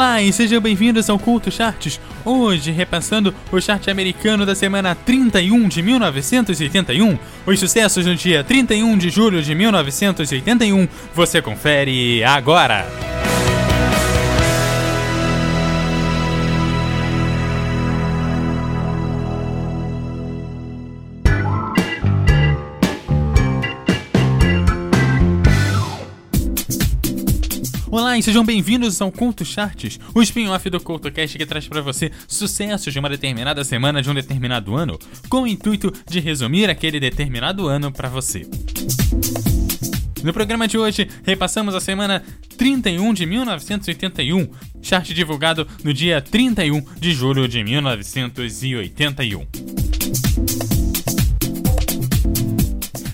Olá e sejam bem-vindos ao Culto Charts. Hoje, repassando o chart americano da semana 31 de 1981, os sucessos no dia 31 de julho de 1981, você confere agora. Olá e sejam bem-vindos ao Culto Charts, o spin-off do CultoCast que traz para você sucessos de uma determinada semana de um determinado ano, com o intuito de resumir aquele determinado ano para você. No programa de hoje, repassamos a semana 31 de 1981, chart divulgado no dia 31 de julho de 1981.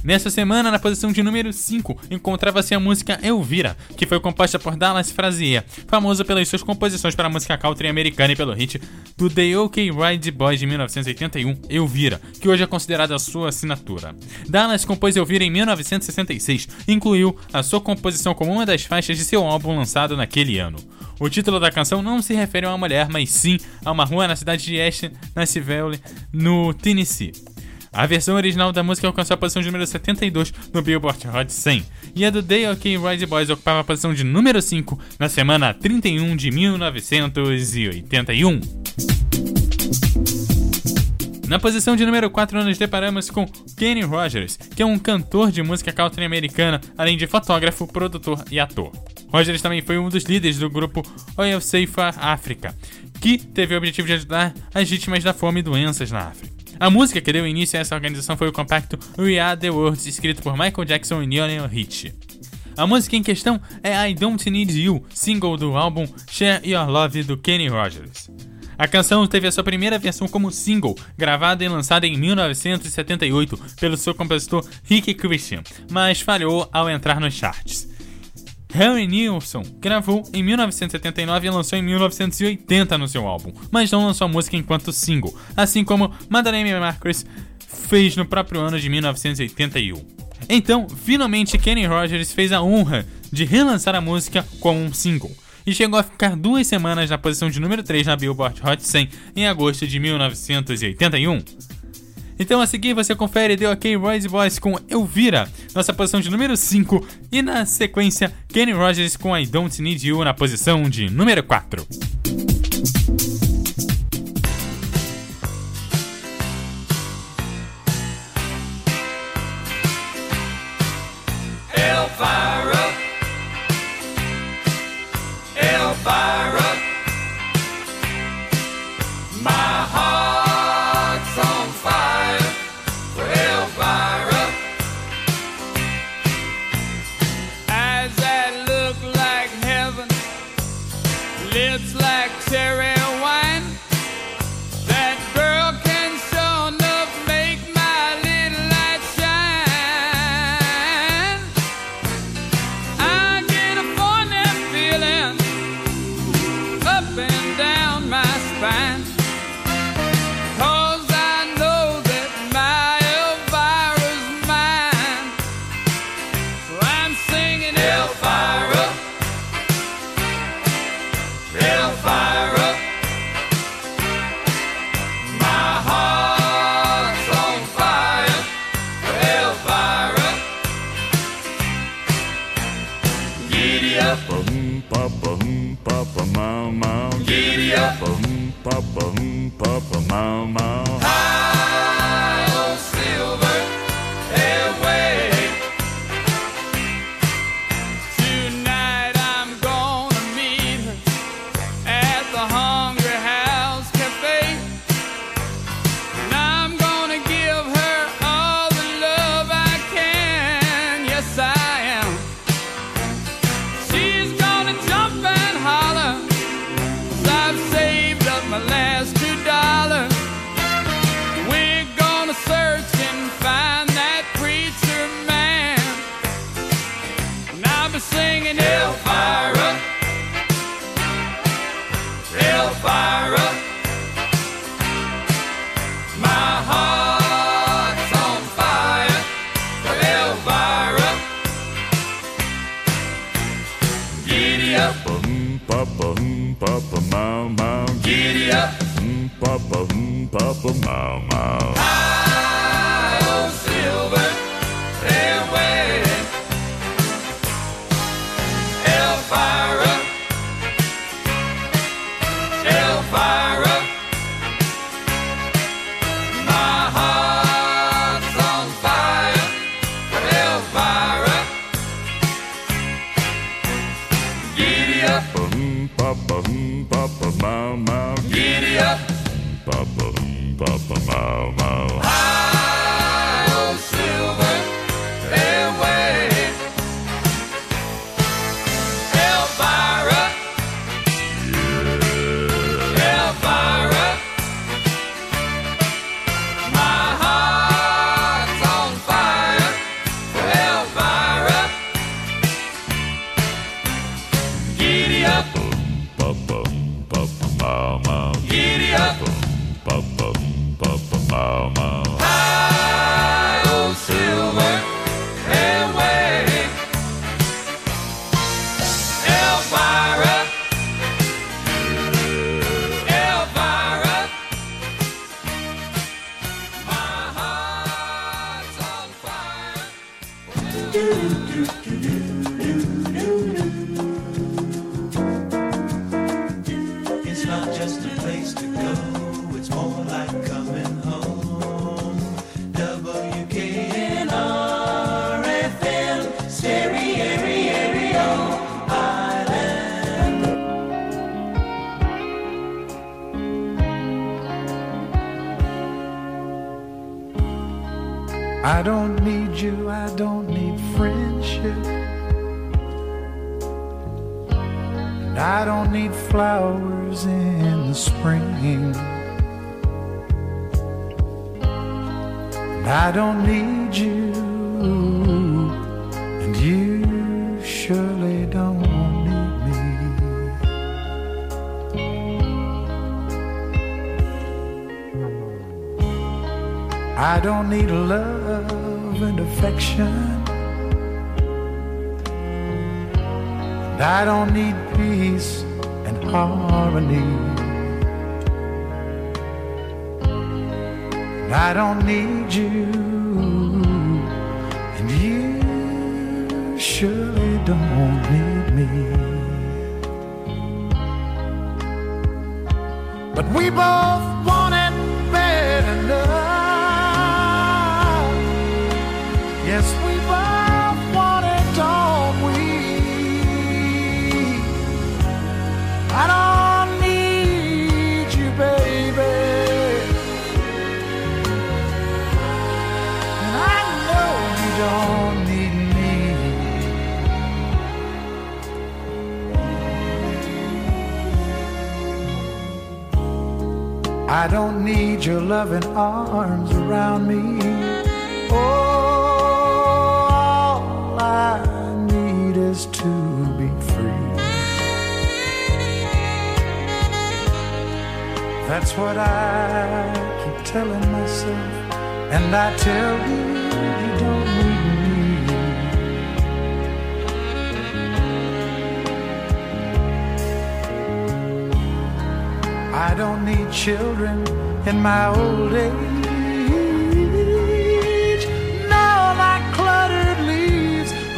Nessa semana, na posição de número 5, encontrava-se a música Elvira, que foi composta por Dallas Frazier, famoso pelas suas composições para a música country americana e pelo hit do The OK Ride Boys de 1981, Elvira, que hoje é considerada sua assinatura. Dallas compôs Elvira em 1966 e incluiu a sua composição como uma das faixas de seu álbum lançado naquele ano. O título da canção não se refere a uma mulher, mas sim a uma rua na cidade de Ashton, Nashville, no Tennessee. A versão original da música alcançou a posição de número 72 no Billboard Hot 100, e a do Day OK Ride Boys ocupava a posição de número 5 na semana 31 de 1981. Na posição de número 4 nos deparamos com Kenny Rogers, que é um cantor de música country americana, além de fotógrafo, produtor e ator. Rogers também foi um dos líderes do grupo Oil Safer Africa, que teve o objetivo de ajudar as vítimas da fome e doenças na África. A música que deu início a essa organização foi o compacto We Are The World, escrito por Michael Jackson e Lionel Richie. A música em questão é I Don't Need You, single do álbum Share Your Love do Kenny Rogers. A canção teve a sua primeira versão como single, gravada e lançada em 1978 pelo seu compositor Rick Christian, mas falhou ao entrar nos charts. Harry Nilsson gravou em 1979 e lançou em 1980 no seu álbum, mas não lançou a música enquanto single, assim como Madeleine Marcus fez no próprio ano de 1981. Então, finalmente Kenny Rogers fez a honra de relançar a música como um single e chegou a ficar duas semanas na posição de número 3 na Billboard Hot 100 em agosto de 1981. Então a seguir você confere The OK Royce Boys com Elvira, nossa posição de número 5, e na sequência Kenny Rogers com I Don't Need You na posição de número 4. mama. Mama. I don't need you, I don't need friendship. And I don't need flowers in the spring. And I don't need you, and you surely don't need me. I don't need love and affection. And I don't need peace and harmony. And I don't need you. And you surely don't need me. But we both want it bad Yes, we both want it, don't we? I don't need you, baby. And I know you don't need me. I don't need your loving arms around me. Oh, is to be free. That's what I keep telling myself, and I tell you, you don't need me. I don't need children in my old age.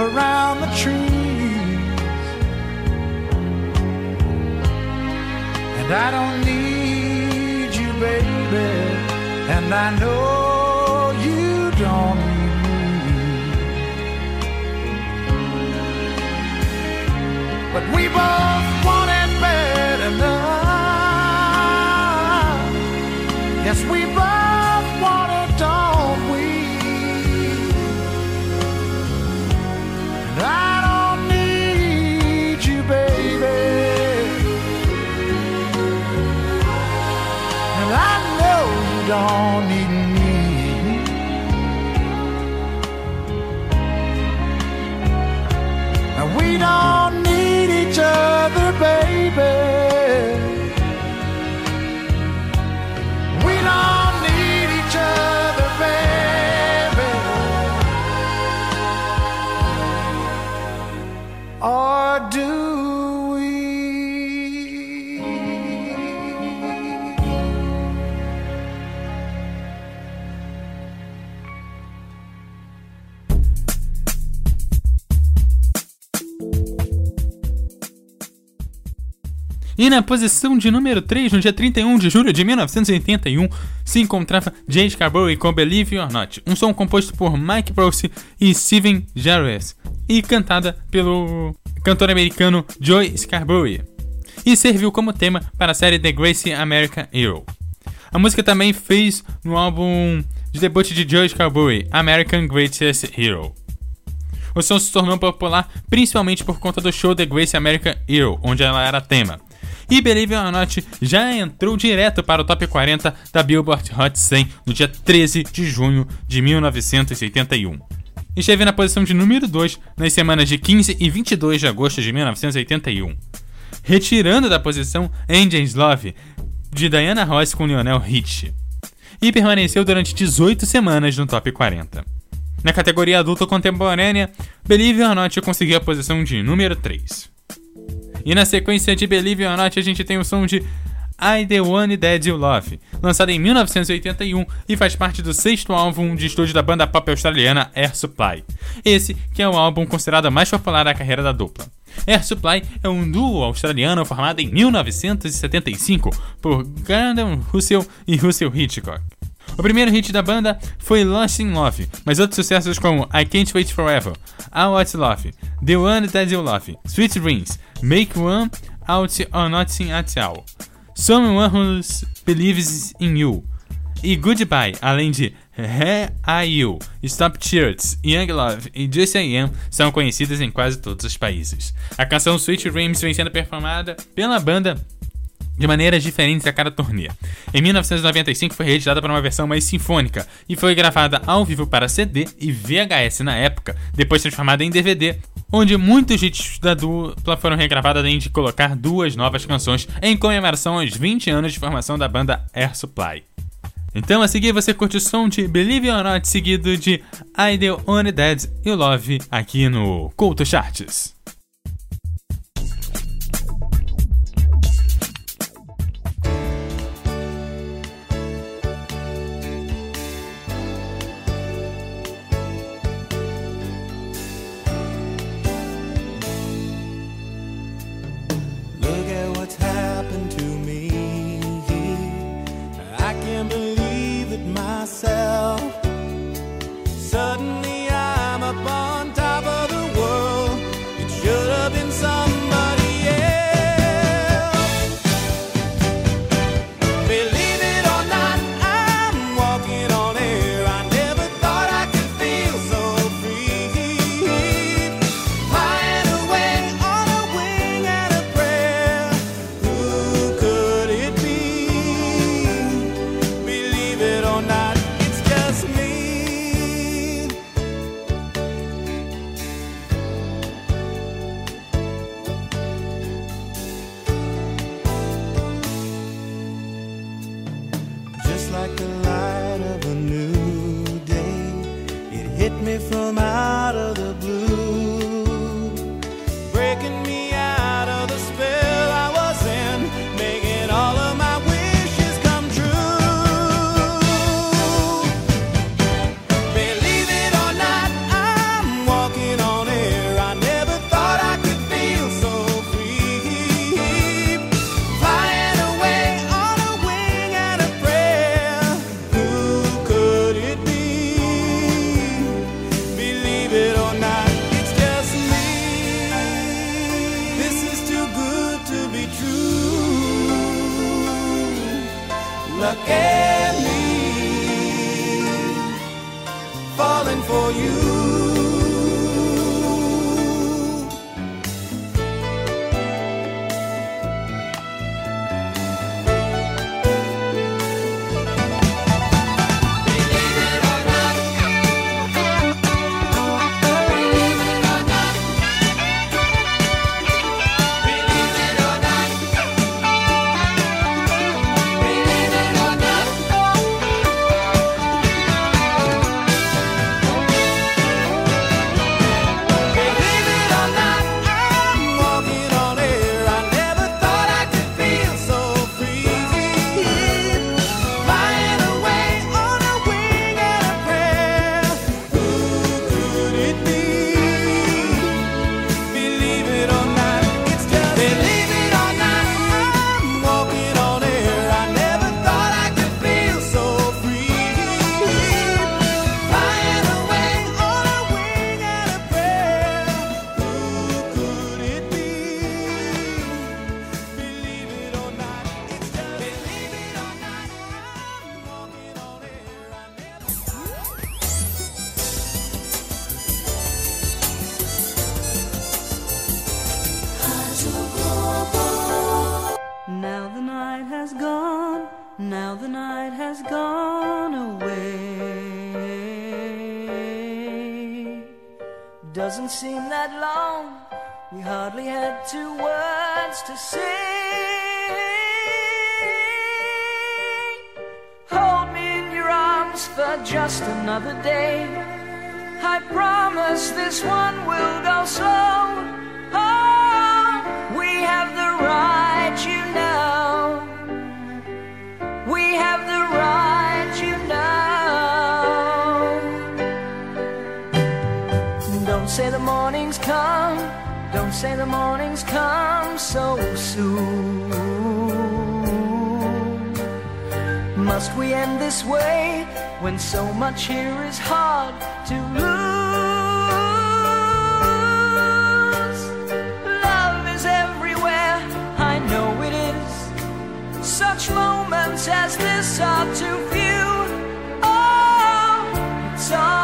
Around the trees. And I don't need you, baby. And I know you don't need me. But we both E na posição de número 3, no dia 31 de julho de 1981, se encontrava Jay Scarborough com Believe or Not, um som composto por Mike Brose e Steven Gervais, e cantada pelo cantor americano Joy Scarborough, e serviu como tema para a série The Gracie American Hero. A música também fez no álbum de debut de Joy Scarborough, American Greatest Hero. O som se tornou popular principalmente por conta do show The Grace American Hero, onde ela era tema. E Believe It or Not já entrou direto para o top 40 da Billboard Hot 100 no dia 13 de junho de 1981. Esteve na posição de número 2 nas semanas de 15 e 22 de agosto de 1981. Retirando da posição Angels Love, de Diana Ross com Lionel Hitch. E permaneceu durante 18 semanas no top 40. Na categoria adulta contemporânea, Believe or Not conseguiu a posição de número 3. E na sequência de Believe or Not, a gente tem o som de I The One Dead You Love, lançado em 1981 e faz parte do sexto álbum de estúdio da banda pop australiana Air Supply. Esse que é o álbum considerado mais popular da carreira da dupla. Air Supply é um duo australiano formado em 1975 por Gordon Russell e Russell Hitchcock. O primeiro hit da banda foi Lost in Love, mas outros sucessos como I Can't Wait Forever, I What's Love, The One That You Love, Sweet Dreams, Make One Out or Nothing At All, Someone Who Believes in You e Goodbye, além de Here Are You, Stop Tears, Young Love e Just I Am são conhecidas em quase todos os países. A canção Sweet Dreams vem sendo performada pela banda de maneiras diferentes a cada turnê. Em 1995 foi reeditada para uma versão mais sinfônica e foi gravada ao vivo para CD e VHS na época, depois transformada em DVD, onde muitos hits da dupla foram regravados além de colocar duas novas canções em comemoração aos 20 anos de formação da banda Air Supply. Então a seguir você curte o som de Believe or Not seguido de I The Only Dead You Love aqui no Couto Charts. Look at me falling for you. gone away. Doesn't seem that long, we hardly had two words to say. Hold me in your arms for just another day. I promise this one will go slow. Come. Don't say the morning's come so soon. Must we end this way when so much here is hard to lose? Love is everywhere, I know it is. Such moments as this are too few. Oh, it's all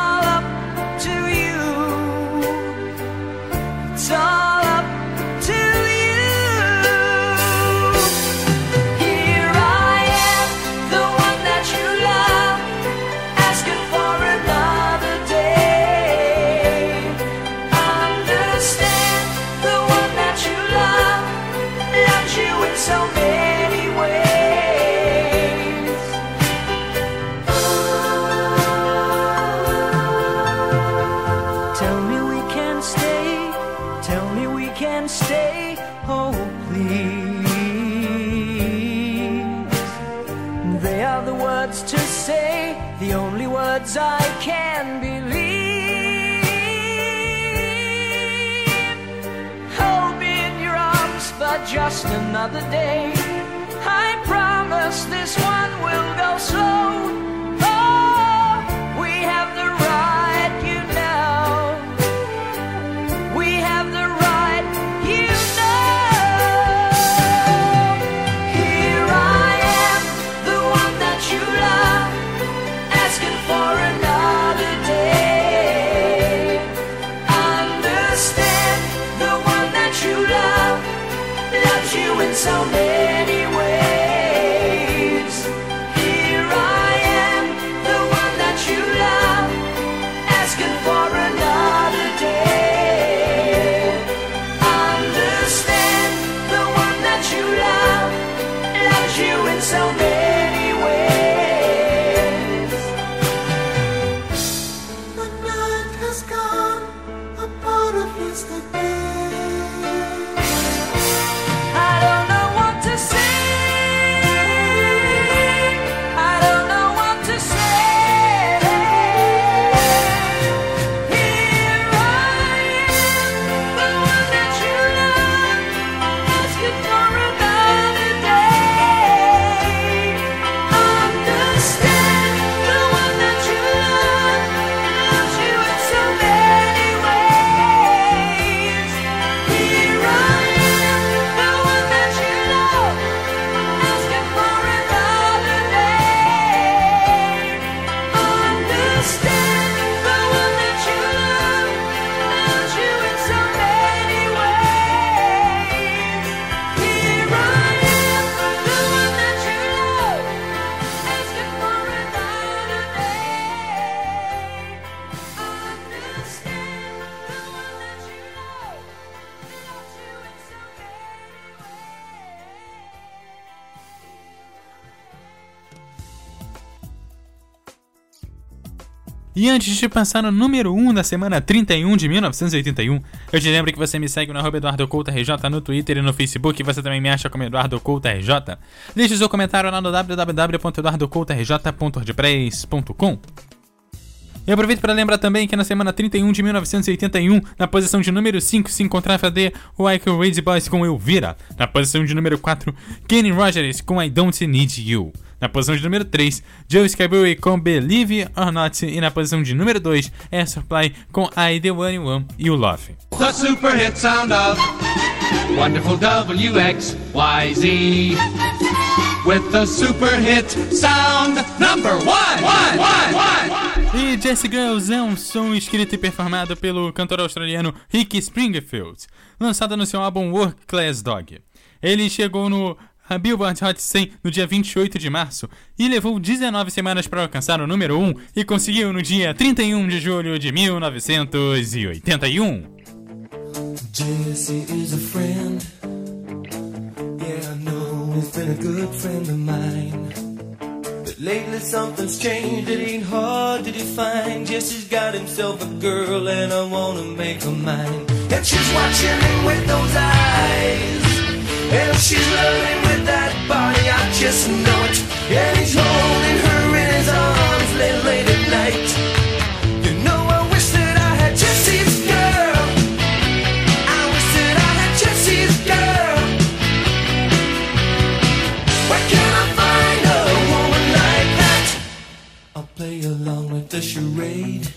another day. I promise this E antes de passar no número 1 da semana 31 de 1981, eu te lembro que você me segue no arroba Eduardo Couto RJ no Twitter e no Facebook, e você também me acha como Eduardo Couto RJ. Deixe seu comentário lá no www.eduardocoutorj.wordpress.com. E aproveito para lembrar também que na semana 31 de 1981, na posição de número 5, se encontrava The Wyke Raise Boys com Elvira. Na posição de número 4, Kenny Rogers com I Don't Need You. Na posição de número 3, Joe Scarborough com Believe or Not. E na posição de número 2, Air Supply com I The One You Want You Love. The super hit sound of wonderful WXYZ. With the super hit sound number one, one, one, one. E Jesse Girls é um som escrito e performado pelo cantor australiano Rick Springfield, lançado no seu álbum Work Class Dog. Ele chegou no a Billboard Hot 100 no dia 28 de março e levou 19 semanas para alcançar o número 1 e conseguiu no dia 31 de julho de 1981. Jesse is a friend. Yeah, I know he's been a good friend of mine. But lately something's changed, it ain't hard to define. Jesse's got himself a girl and I wanna make her mine. And she's watching him with those eyes. And she's loving with that body, I just know it. And he's holding her in his arms late, late at night. You know, I wish that I had Jesse's girl. I wish that I had Jesse's girl. Where can I find a woman like that? I'll play along with the charade.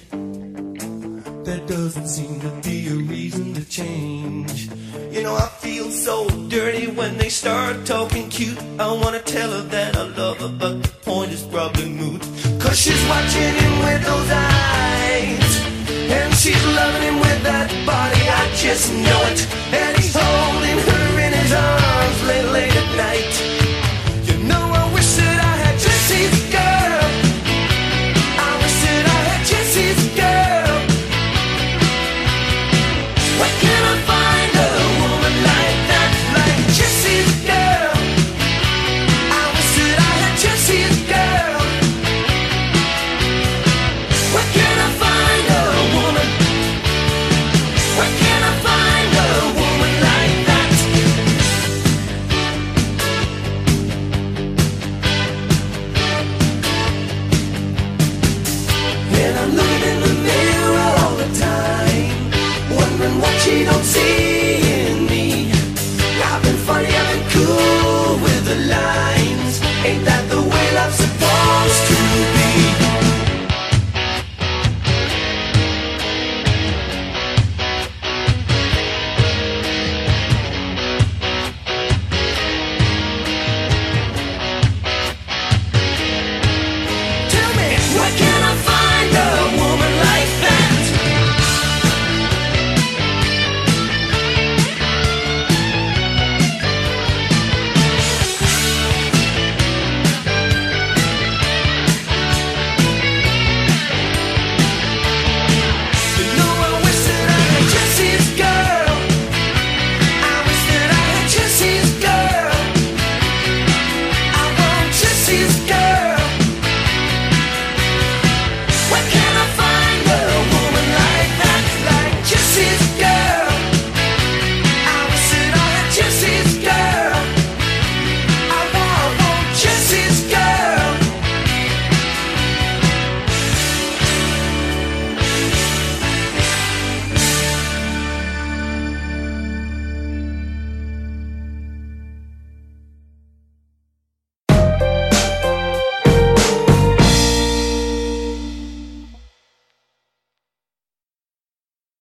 There doesn't seem to be a reason to change. You know, I feel so dirty when they start talking cute. I wanna tell her that I love her, but the point is probably moot. Cause she's watching him with those eyes. And she's loving him with that body, I just know it. And he's holding she don't see